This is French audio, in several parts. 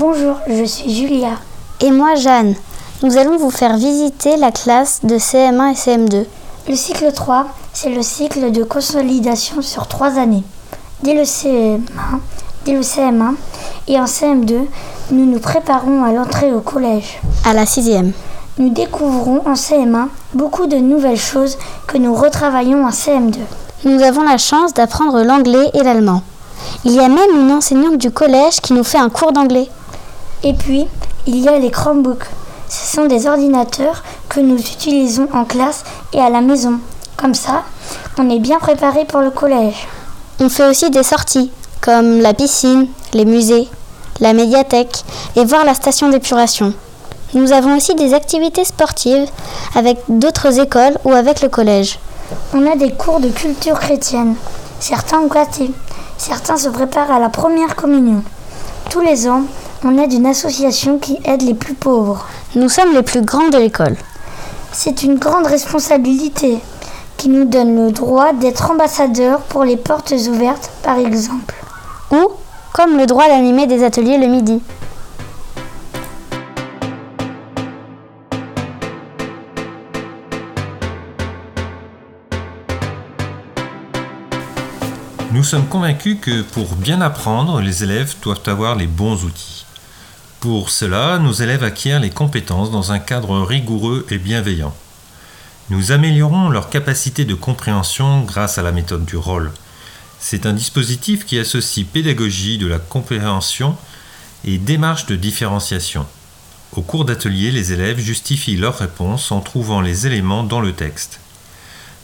Bonjour, je suis Julia. Et moi Jeanne. Nous allons vous faire visiter la classe de CM1 et CM2. Le cycle 3, c'est le cycle de consolidation sur trois années. Dès le CM1, dès le CM1 et en CM2, nous nous préparons à l'entrée au collège. À la sixième. Nous découvrons en CM1 beaucoup de nouvelles choses que nous retravaillons en CM2. Nous avons la chance d'apprendre l'anglais et l'allemand. Il y a même une enseignante du collège qui nous fait un cours d'anglais. Et puis, il y a les Chromebooks. Ce sont des ordinateurs que nous utilisons en classe et à la maison. Comme ça, on est bien préparé pour le collège. On fait aussi des sorties, comme la piscine, les musées, la médiathèque et voir la station d'épuration. Nous avons aussi des activités sportives avec d'autres écoles ou avec le collège. On a des cours de culture chrétienne. Certains ont gâté. Certains se préparent à la première communion. Tous les ans, on aide une association qui aide les plus pauvres. Nous sommes les plus grands de l'école. C'est une grande responsabilité qui nous donne le droit d'être ambassadeurs pour les portes ouvertes, par exemple. Ou comme le droit d'animer des ateliers le midi. Nous sommes convaincus que pour bien apprendre, les élèves doivent avoir les bons outils. Pour cela, nos élèves acquièrent les compétences dans un cadre rigoureux et bienveillant. Nous améliorons leur capacité de compréhension grâce à la méthode du rôle. C'est un dispositif qui associe pédagogie de la compréhension et démarche de différenciation. Au cours d'atelier, les élèves justifient leurs réponses en trouvant les éléments dans le texte.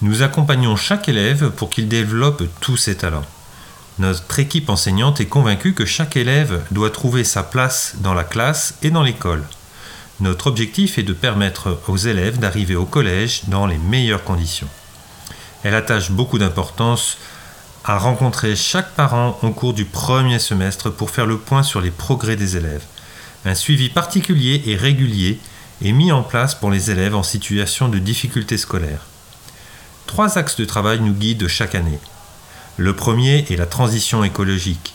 Nous accompagnons chaque élève pour qu'il développe tous ses talents. Notre équipe enseignante est convaincue que chaque élève doit trouver sa place dans la classe et dans l'école. Notre objectif est de permettre aux élèves d'arriver au collège dans les meilleures conditions. Elle attache beaucoup d'importance à rencontrer chaque parent au cours du premier semestre pour faire le point sur les progrès des élèves. Un suivi particulier et régulier est mis en place pour les élèves en situation de difficulté scolaire. Trois axes de travail nous guident chaque année. Le premier est la transition écologique.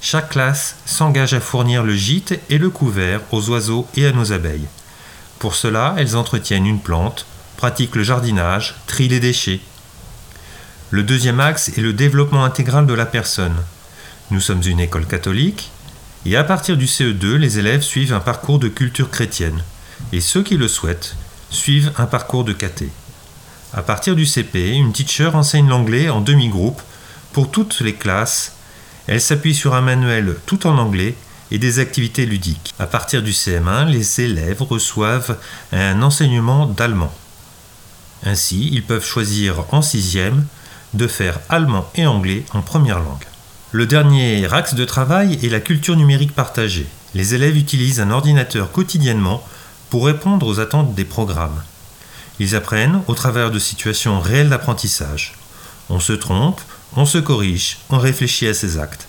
Chaque classe s'engage à fournir le gîte et le couvert aux oiseaux et à nos abeilles. Pour cela, elles entretiennent une plante, pratiquent le jardinage, trient les déchets. Le deuxième axe est le développement intégral de la personne. Nous sommes une école catholique et à partir du CE2, les élèves suivent un parcours de culture chrétienne et ceux qui le souhaitent suivent un parcours de caté. À partir du CP, une teacher enseigne l'anglais en demi-groupe pour toutes les classes. Elle s'appuie sur un manuel tout en anglais et des activités ludiques. À partir du CM1, les élèves reçoivent un enseignement d'allemand. Ainsi, ils peuvent choisir en sixième de faire allemand et anglais en première langue. Le dernier axe de travail est la culture numérique partagée. Les élèves utilisent un ordinateur quotidiennement pour répondre aux attentes des programmes. Ils apprennent au travers de situations réelles d'apprentissage. On se trompe, on se corrige, on réfléchit à ses actes.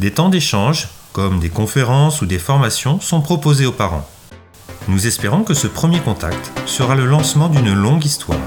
Des temps d'échange, comme des conférences ou des formations, sont proposés aux parents. Nous espérons que ce premier contact sera le lancement d'une longue histoire.